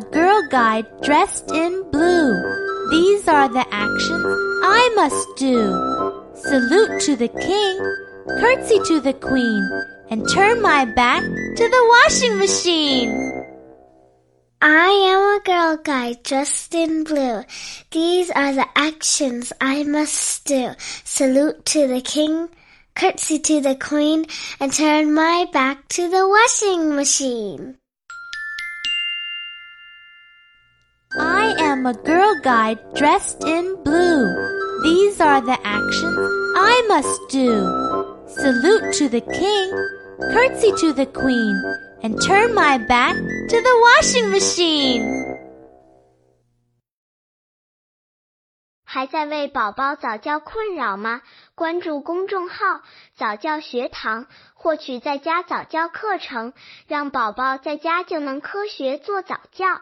guide dressed in blue. These are the actions I must do. Salute to the king, curtsy to the queen, and turn my back to the washing machine. I am a girl guide dressed in blue. These are the actions I must do. Salute to the king, curtsy to the queen, and turn my back to the washing machine. am a girl guide dressed in blue. These are the actions I must do. Salute to the king, curtsy to the queen, and turn my back to the washing machine. 还在为宝宝早教困扰吗？关注公众号“早教学堂”，获取在家早教课程，让宝宝在家就能科学做早教。